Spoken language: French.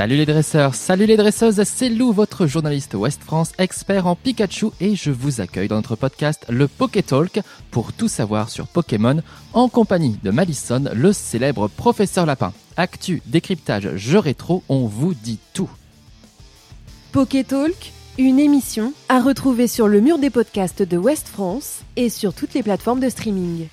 Salut les dresseurs, salut les dresseuses, c'est Lou, votre journaliste Ouest France, expert en Pikachu, et je vous accueille dans notre podcast Le Poké Talk pour tout savoir sur Pokémon, en compagnie de Malison, le célèbre professeur lapin. Actu, décryptage, jeu rétro, on vous dit tout. Poké Talk, une émission à retrouver sur le mur des podcasts de Ouest France et sur toutes les plateformes de streaming.